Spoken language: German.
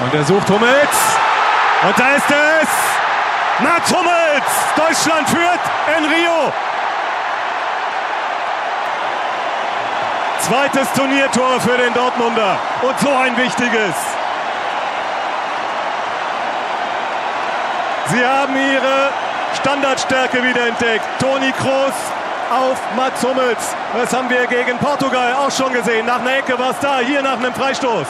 Und er sucht Hummels. Und da ist es. Mats Hummels. Deutschland führt in Rio. Zweites Turniertor für den Dortmunder. Und so ein wichtiges. Sie haben ihre Standardstärke wiederentdeckt. Toni Kroos auf Mats Hummels. Das haben wir gegen Portugal auch schon gesehen. Nach einer Ecke war es da, hier nach einem Freistoß.